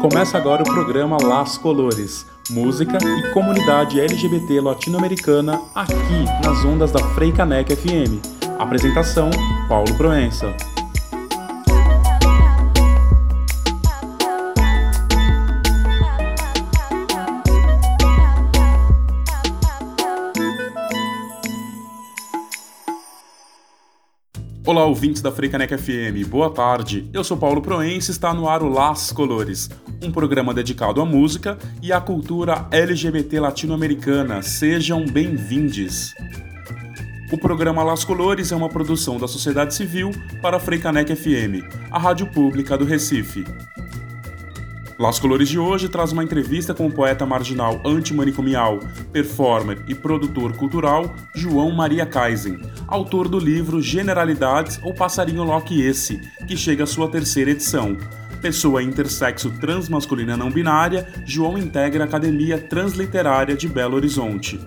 Começa agora o programa Las Colores, música e comunidade LGBT latino-americana aqui nas ondas da Freicanec FM. Apresentação: Paulo Proença. Olá, ouvintes da Freicanec FM, boa tarde. Eu sou Paulo Proença e está no ar o Las Colores, um programa dedicado à música e à cultura LGBT latino-americana. Sejam bem-vindos. O programa Las Colores é uma produção da sociedade civil para a Freicanec FM, a rádio pública do Recife. Las Colores de hoje traz uma entrevista com o poeta marginal antimanicomial, performer e produtor cultural João Maria Kaisen, autor do livro Generalidades ou Passarinho Loki Esse, que chega à sua terceira edição. Pessoa intersexo transmasculina não binária, João integra a Academia Transliterária de Belo Horizonte.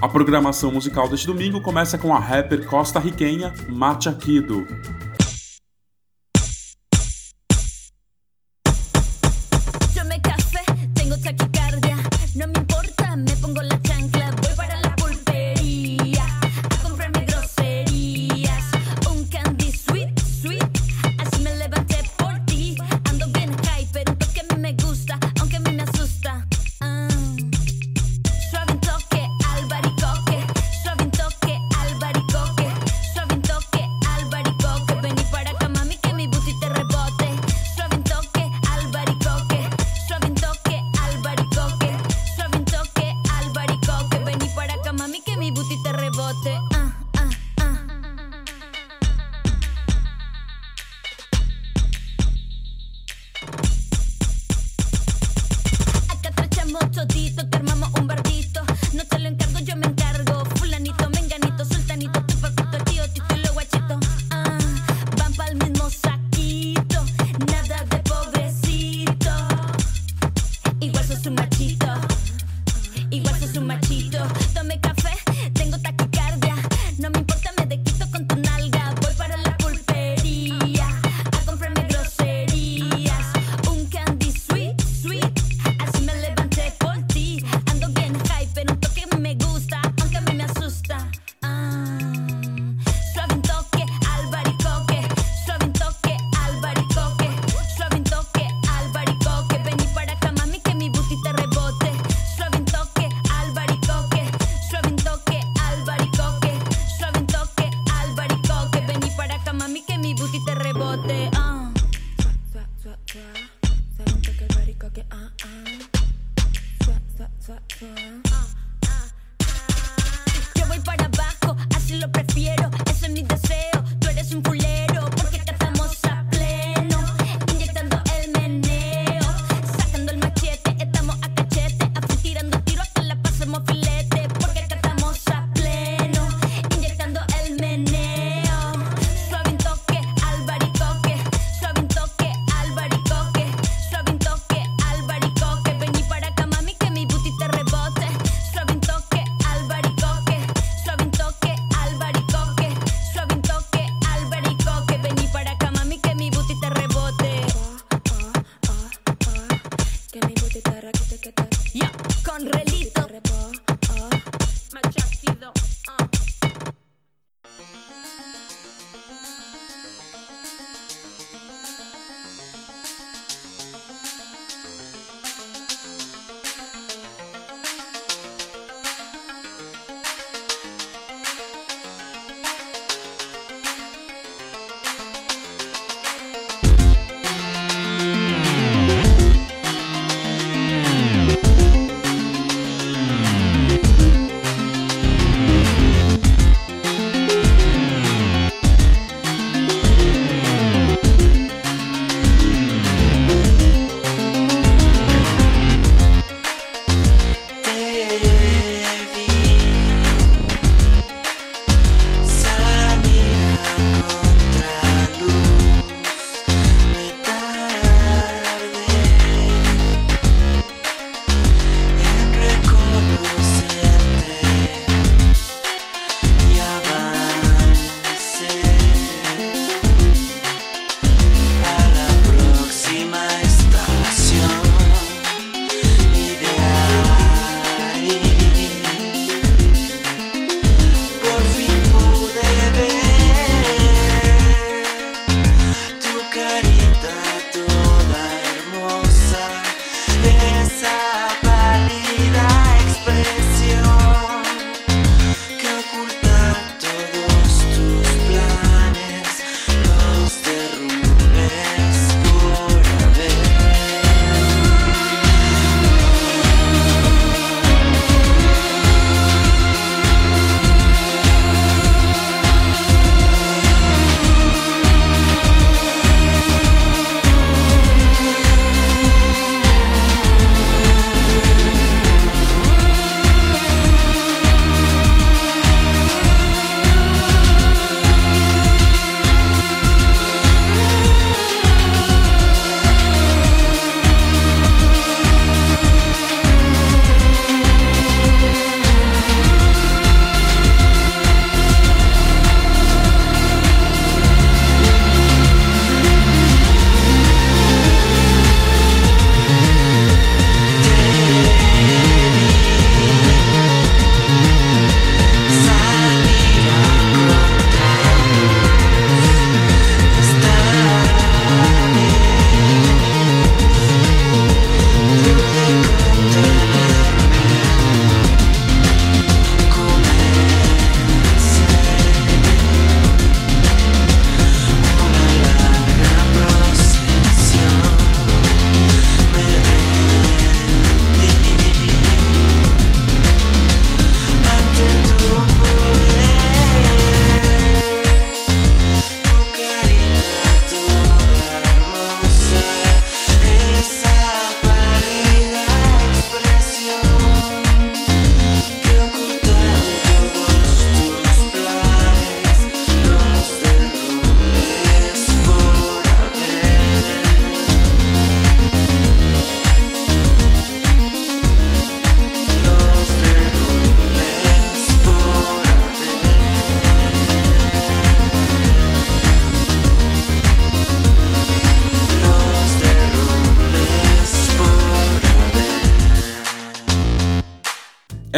A programação musical deste domingo começa com a rapper costa-riquenha Macha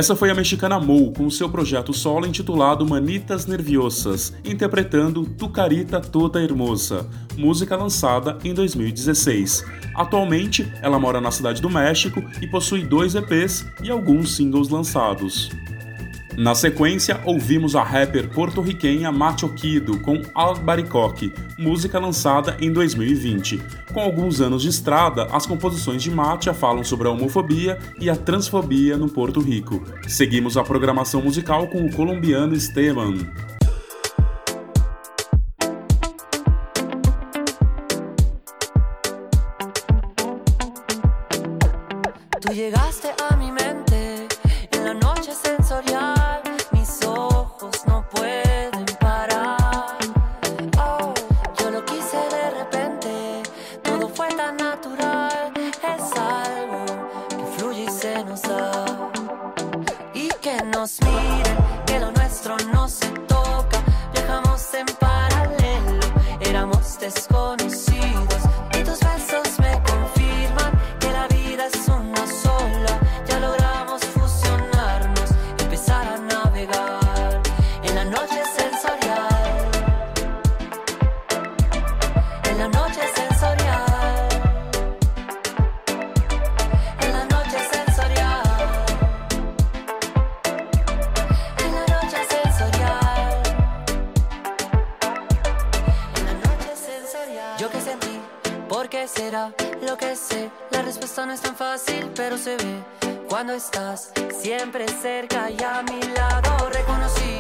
Essa foi a mexicana Mou com seu projeto solo intitulado Manitas Nerviosas, interpretando Tucarita Toda Hermosa, música lançada em 2016. Atualmente, ela mora na cidade do México e possui dois EPs e alguns singles lançados. Na sequência, ouvimos a rapper porto-riquenha Macho Kido com Albaricoque, música lançada em 2020. Com alguns anos de estrada, as composições de Macha falam sobre a homofobia e a transfobia no Porto Rico. Seguimos a programação musical com o colombiano Esteban. Tu llegaste a mi lo que sé. La respuesta no es tan fácil, pero se ve cuando estás siempre cerca y a mi lado. Reconocí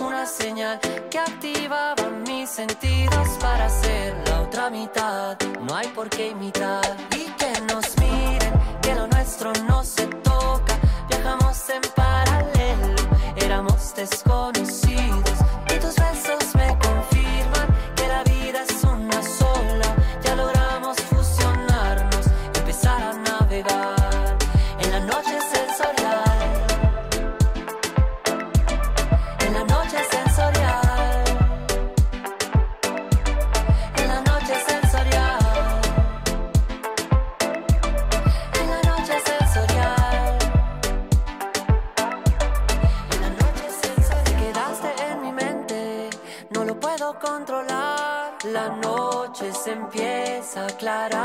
una señal que activaba mis sentidos para ser la otra mitad. No hay por qué imitar y que nos miren, que lo nuestro no se toca. Viajamos en paralelo, éramos desconocidos Clara.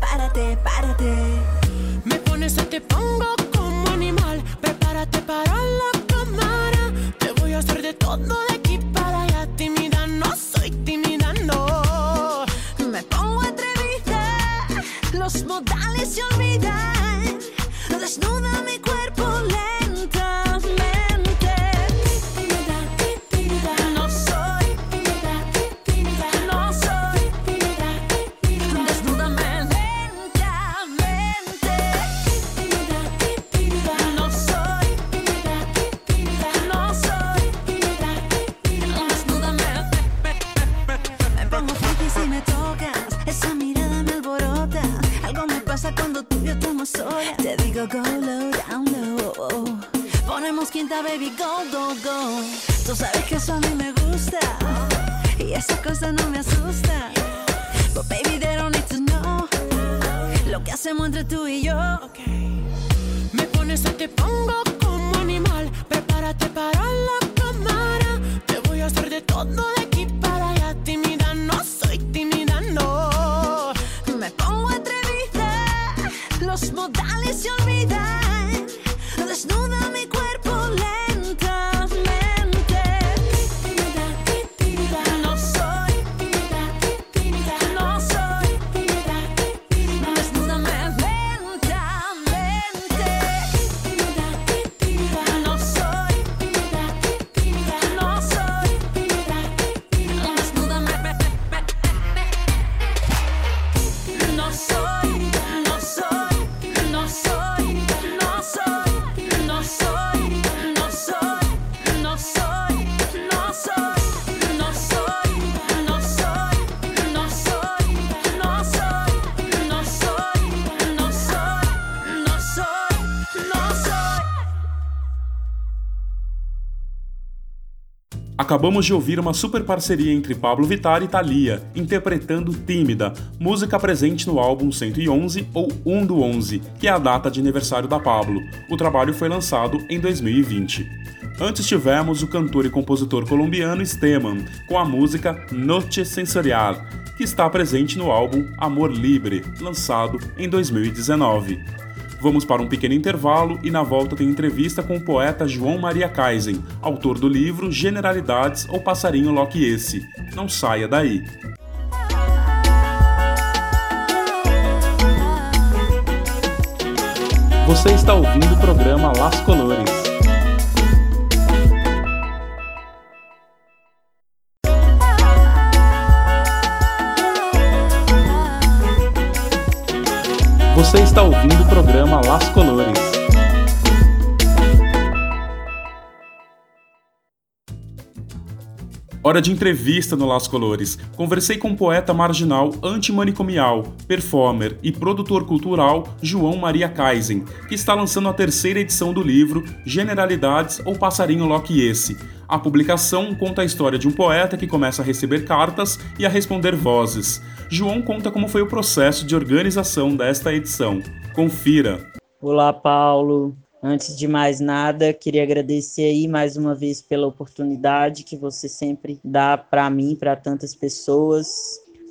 párate, párate. Me pones o te pongo como animal. Prepárate para la cámara. Te voy a hacer de todo de aquí para allá. Tímida no soy tímida, no. Me pongo atrevida. Los modales se olvidan. Desnúdame. Eso a mí me gusta. Y esa cosa no me asusta. But baby, they don't need to know. Lo que hacemos entre tú y yo. Me pones a te pongo como animal. Prepárate para la cámara. Te voy a hacer de todo de aquí para allá. Tímida no soy tímida, no. Me pongo atrevida. Los modales se olvidan. Desnuda Acabamos de ouvir uma super parceria entre Pablo Vittar e Thalia, interpretando Tímida, música presente no álbum 111 ou 1 do 11, que é a data de aniversário da Pablo. O trabalho foi lançado em 2020. Antes tivemos o cantor e compositor colombiano Esteban, com a música Noche Sensorial, que está presente no álbum Amor Libre, lançado em 2019. Vamos para um pequeno intervalo e na volta tem entrevista com o poeta João Maria Kaisen, autor do livro Generalidades ou Passarinho Loki Esse. Não saia daí. Você está ouvindo o programa Las Colores. Você está ouvindo o programa Las Colores. Hora de entrevista no Las Colores. Conversei com o poeta marginal antimanicomial, performer e produtor cultural João Maria Kaisen, que está lançando a terceira edição do livro Generalidades ou Passarinho Loki Esse. A publicação conta a história de um poeta que começa a receber cartas e a responder vozes. João conta como foi o processo de organização desta edição. Confira. Olá, Paulo. Antes de mais nada, queria agradecer aí mais uma vez pela oportunidade que você sempre dá para mim, para tantas pessoas.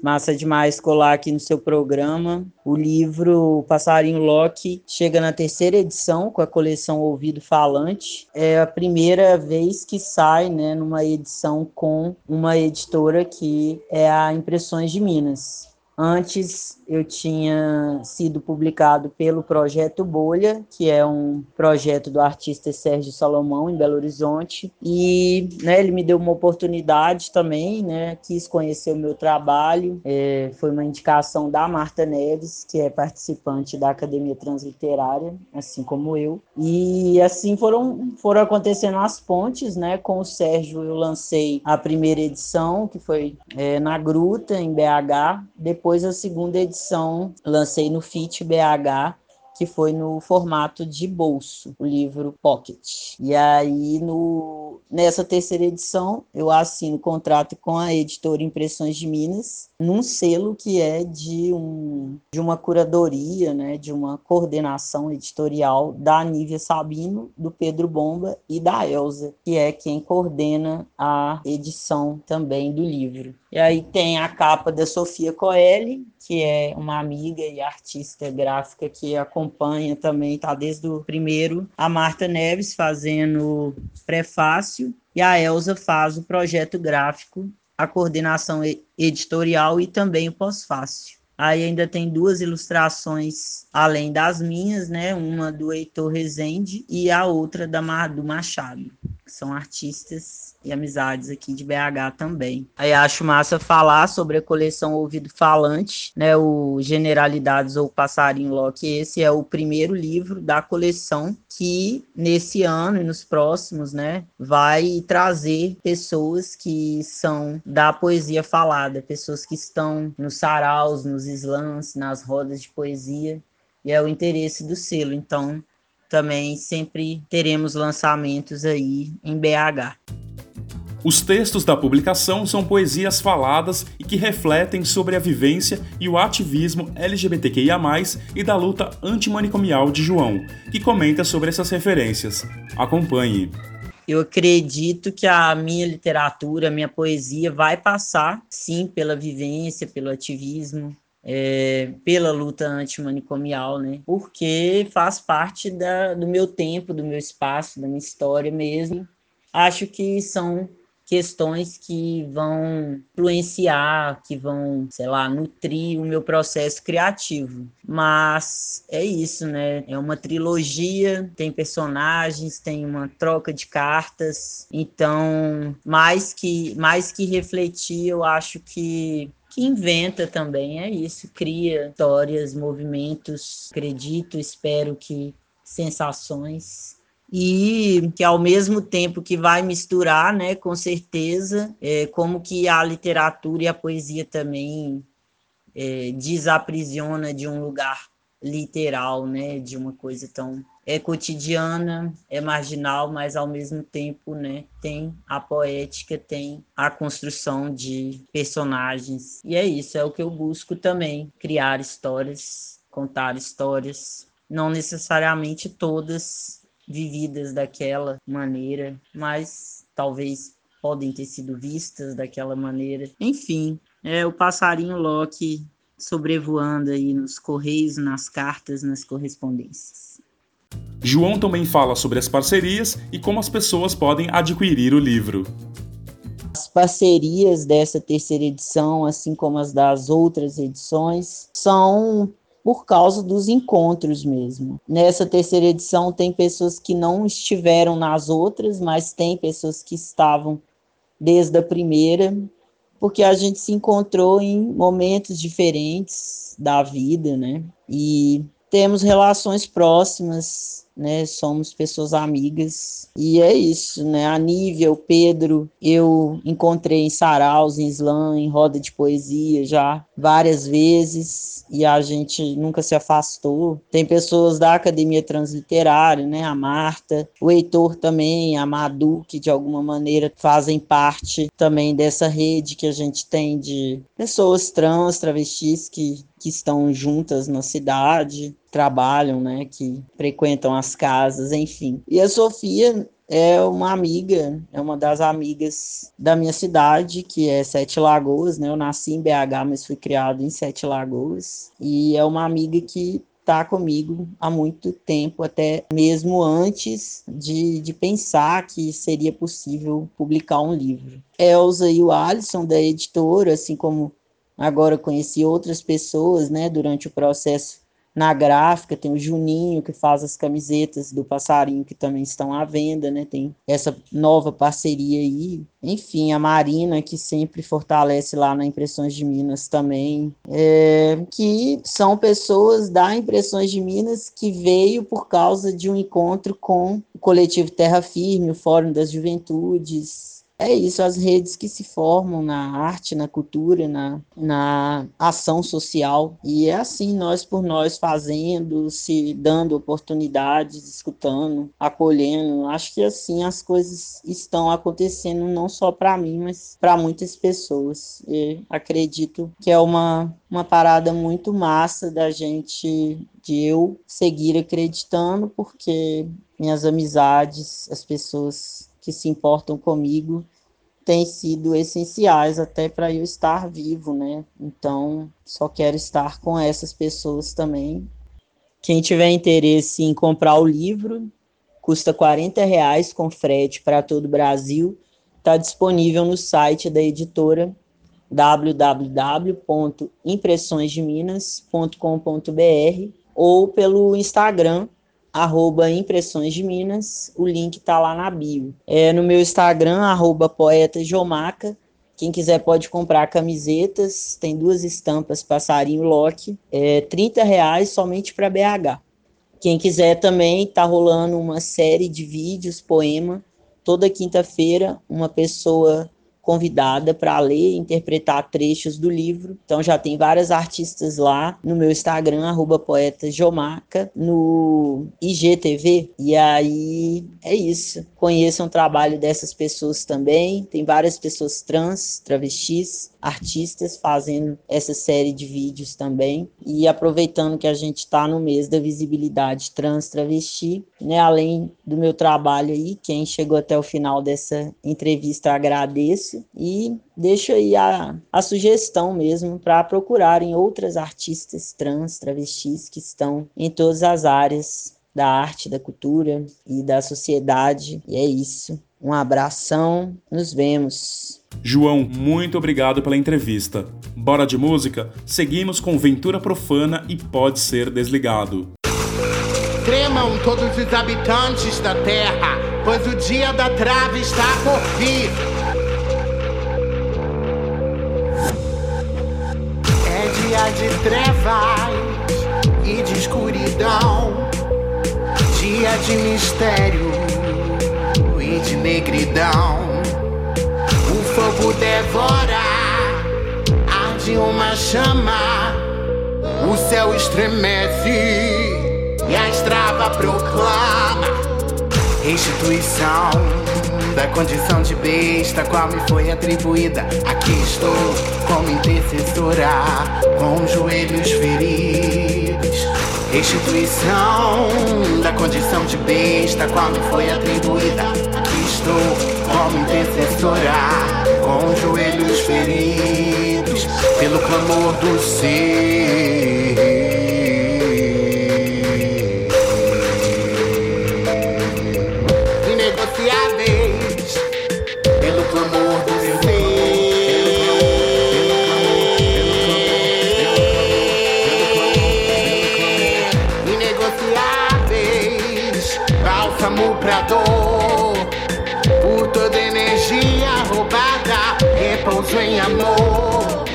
Massa demais colar aqui no seu programa. O livro Passarinho Loki chega na terceira edição com a coleção Ouvido Falante. É a primeira vez que sai, né, numa edição com uma editora que é a Impressões de Minas. Antes eu tinha sido publicado pelo Projeto Bolha, que é um projeto do artista Sérgio Salomão, em Belo Horizonte, e né, ele me deu uma oportunidade também, né, quis conhecer o meu trabalho, é, foi uma indicação da Marta Neves, que é participante da Academia Transliterária, assim como eu, e assim foram, foram acontecendo as pontes, né, com o Sérgio eu lancei a primeira edição, que foi é, na Gruta, em BH, depois a segunda edição lancei no FIT BH, que foi no formato de bolso, o livro Pocket. E aí, no, nessa terceira edição, eu assino contrato com a editora Impressões de Minas, num selo que é de, um, de uma curadoria, né, de uma coordenação editorial da Nívia Sabino, do Pedro Bomba e da Elsa, que é quem coordena a edição também do livro. E aí tem a capa da Sofia Coelho, que é uma amiga e artista gráfica que acompanha também, está desde o primeiro. A Marta Neves fazendo prefácio e a Elsa faz o projeto gráfico, a coordenação editorial e também o pós-fácil. Aí ainda tem duas ilustrações além das minhas, né? Uma do Heitor Rezende e a outra da do Machado. São artistas e amizades aqui de BH também. Aí acho massa falar sobre a coleção Ouvido Falante, né? O Generalidades ou Passarinho Loki. Esse é o primeiro livro da coleção que nesse ano e nos próximos, né, vai trazer pessoas que são da poesia falada, pessoas que estão nos saraus, nos slams, nas rodas de poesia, e é o interesse do selo. Então, também sempre teremos lançamentos aí em BH. Os textos da publicação são poesias faladas e que refletem sobre a vivência e o ativismo LGBTQIA+, e da luta antimanicomial de João, que comenta sobre essas referências. Acompanhe. Eu acredito que a minha literatura, a minha poesia vai passar, sim, pela vivência, pelo ativismo, é, pela luta antimanicomial, né? Porque faz parte da, do meu tempo, do meu espaço, da minha história mesmo. Acho que são questões que vão influenciar, que vão, sei lá, nutrir o meu processo criativo. Mas é isso, né? É uma trilogia, tem personagens, tem uma troca de cartas. Então, mais que mais que refletir, eu acho que que inventa também, é isso, cria histórias, movimentos, acredito, espero que sensações e que ao mesmo tempo que vai misturar, né, com certeza, é, como que a literatura e a poesia também é, desaprisiona de um lugar literal, né, de uma coisa tão é cotidiana, é marginal, mas ao mesmo tempo, né, tem a poética, tem a construção de personagens. E é isso, é o que eu busco também, criar histórias, contar histórias, não necessariamente todas vividas daquela maneira, mas talvez podem ter sido vistas daquela maneira. Enfim, é o passarinho Loki sobrevoando aí nos correios, nas cartas, nas correspondências. João também fala sobre as parcerias e como as pessoas podem adquirir o livro. As parcerias dessa terceira edição, assim como as das outras edições, são por causa dos encontros mesmo. Nessa terceira edição tem pessoas que não estiveram nas outras, mas tem pessoas que estavam desde a primeira, porque a gente se encontrou em momentos diferentes da vida, né? E temos relações próximas né? Somos pessoas amigas. E é isso, né? A Nívia, o Pedro, eu encontrei em saraus, em slam, em roda de poesia já várias vezes e a gente nunca se afastou. Tem pessoas da Academia Transliterária, né? A Marta, o Heitor também, a Madu, que de alguma maneira fazem parte também dessa rede que a gente tem de pessoas trans, travestis que que estão juntas na cidade, trabalham, né, que frequentam as casas, enfim. E a Sofia é uma amiga, é uma das amigas da minha cidade, que é Sete Lagoas, né? Eu nasci em BH, mas fui criado em Sete Lagoas. E é uma amiga que está comigo há muito tempo, até mesmo antes de, de pensar que seria possível publicar um livro. Elza e o Alisson, da editora, assim como Agora conheci outras pessoas, né, durante o processo na gráfica, tem o Juninho que faz as camisetas do passarinho que também estão à venda, né? Tem essa nova parceria aí. Enfim, a Marina que sempre fortalece lá na Impressões de Minas também, é, que são pessoas da Impressões de Minas que veio por causa de um encontro com o coletivo Terra Firme, o Fórum das Juventudes, é isso, as redes que se formam na arte, na cultura, na, na ação social. E é assim, nós por nós fazendo, se dando oportunidades, escutando, acolhendo. Acho que assim as coisas estão acontecendo não só para mim, mas para muitas pessoas. E acredito que é uma, uma parada muito massa da gente, de eu seguir acreditando, porque minhas amizades, as pessoas que se importam comigo têm sido essenciais até para eu estar vivo, né? Então, só quero estar com essas pessoas também. Quem tiver interesse em comprar o livro, custa 40 reais com frete para todo o Brasil. Está disponível no site da editora www.impressõesdeminas.com.br ou pelo Instagram arroba Impressões de Minas, o link tá lá na bio. É no meu Instagram, arroba Poeta Jomaca, quem quiser pode comprar camisetas, tem duas estampas passarinho Loki, é 30 reais somente para BH. Quem quiser também, tá rolando uma série de vídeos, poema, toda quinta-feira, uma pessoa convidada para ler e interpretar trechos do livro. Então já tem várias artistas lá no meu Instagram, arroba no IGTV. E aí é isso. Conheçam o trabalho dessas pessoas também. Tem várias pessoas trans, travestis, artistas fazendo essa série de vídeos também. E aproveitando que a gente está no mês da visibilidade trans travesti, né? Além do meu trabalho aí, quem chegou até o final dessa entrevista agradeço e deixo aí a, a sugestão mesmo para procurarem outras artistas trans travestis que estão em todas as áreas da arte, da cultura e da sociedade. E é isso. Um abração, nos vemos. João, muito obrigado pela entrevista. Bora de música? Seguimos com Ventura Profana e Pode Ser Desligado. Tremam todos os habitantes da terra, pois o dia da trave está por vir. É dia de trevas e de escuridão, dia de mistério e de negridão. O fogo devora, arde uma chama, o céu estremece e a estrava proclama restituição da condição de besta qual me foi atribuída. Aqui estou como intercessora, com os joelhos feridos. Restituição da condição de besta qual me foi atribuída. Aqui estou como intercessora, com os joelhos feridos, pelo clamor do ser. Bálsamo pra dor, por toda energia roubada, repouso em amor.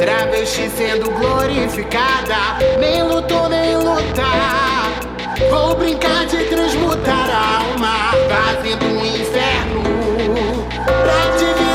Travesti sendo glorificada, nem lutou nem lutar. Vou brincar de transmutar a alma, fazendo um inferno. Pra vida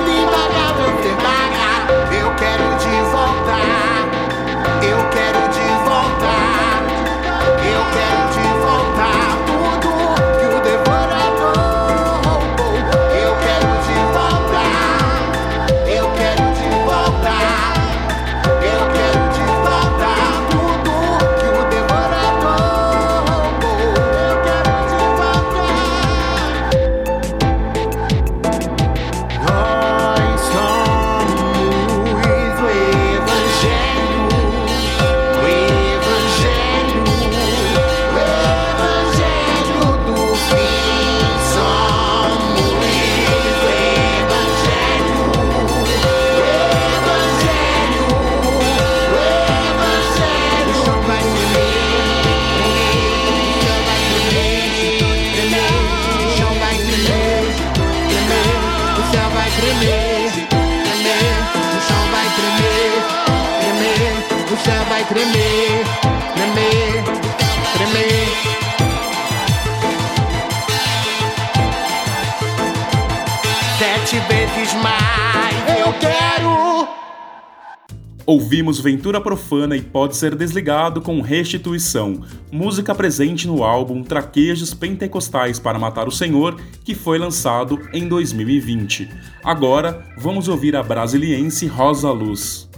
Ouvimos Ventura Profana e Pode Ser Desligado com Restituição, música presente no álbum Traquejos Pentecostais para Matar o Senhor, que foi lançado em 2020. Agora, vamos ouvir a brasiliense Rosa Luz.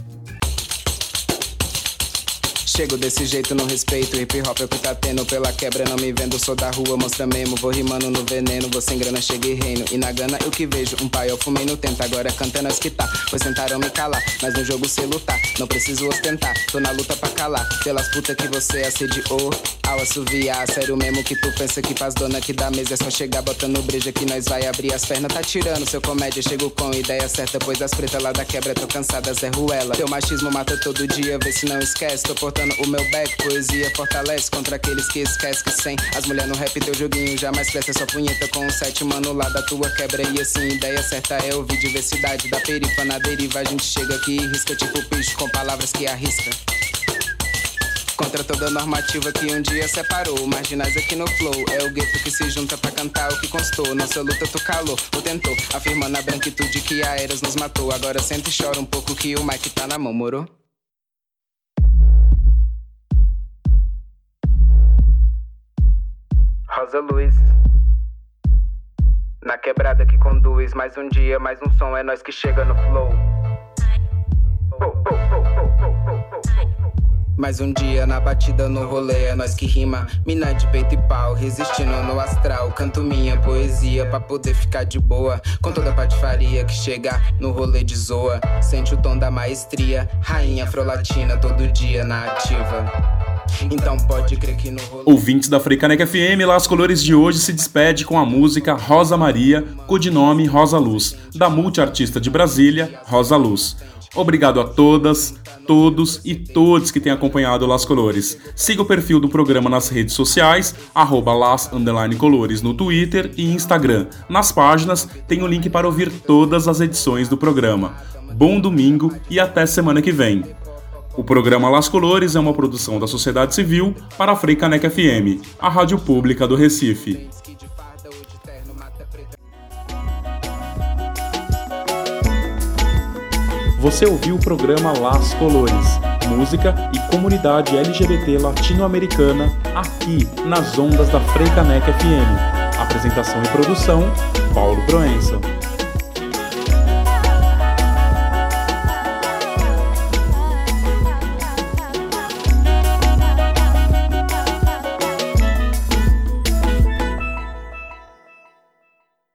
Chego desse jeito no respeito, hip hop é o que tá tendo pela quebra, não me vendo, sou da rua, mostra mesmo, vou rimando no veneno, vou sem grana, cheguei reino, e na gana eu que vejo, um pai eu fumei no tento, agora canta nós que tá, pois tentaram me calar, mas no jogo sei lutar, não preciso ostentar, tô na luta pra calar, pelas putas que você assediou, ao assoviar, sério mesmo que tu pensa que pras dona que da mesa é só chegar botando breja que nós vai abrir as pernas, tá tirando seu comédia, chego com ideia certa, pois as pretas lá da quebra tô cansada, Zé Ruela, teu machismo mata todo dia, vê se não esquece, tô portando o meu back, poesia fortalece contra aqueles que esquecem que sem as mulher no rap teu joguinho jamais cresce essa punheta com o sete mano lá da tua quebra e assim, ideia certa é ouvir diversidade da perifa na deriva, a gente chega aqui e risca tipo bicho com palavras que arrisca. Contra toda normativa que um dia separou. Marginais aqui no flow, é o gueto que se junta pra cantar o que constou. Nossa luta tu calou, ou tentou, afirmando a branquitude que a Eras nos matou. Agora senta e chora um pouco que o Mike tá na mão, moro? Rosa Luz. Na quebrada que conduz, mais um dia, mais um som, é nós que chega no flow. Mais um dia na batida no rolê, é nós que rima. Mina de peito e pau, resistindo no astral. Canto minha poesia pra poder ficar de boa. Com toda a patifaria que chega no rolê de zoa. Sente o tom da maestria, rainha afrolatina todo dia na ativa. Então pode crer que no rolê. Ouvintes da Freicaneca FM, Las Colores de hoje se despede com a música Rosa Maria, codinome Rosa Luz, da multiartista de Brasília, Rosa Luz. Obrigado a todas, todos e todos que têm acompanhado Las Colores. Siga o perfil do programa nas redes sociais, arroba Las Colores no Twitter e Instagram. Nas páginas tem o link para ouvir todas as edições do programa. Bom domingo e até semana que vem. O programa Las Colores é uma produção da sociedade civil para a Freicaneca FM, a rádio pública do Recife. Você ouviu o programa Las Colores, música e comunidade LGBT latino-americana aqui nas ondas da Freicaneca FM. Apresentação e produção: Paulo Proença.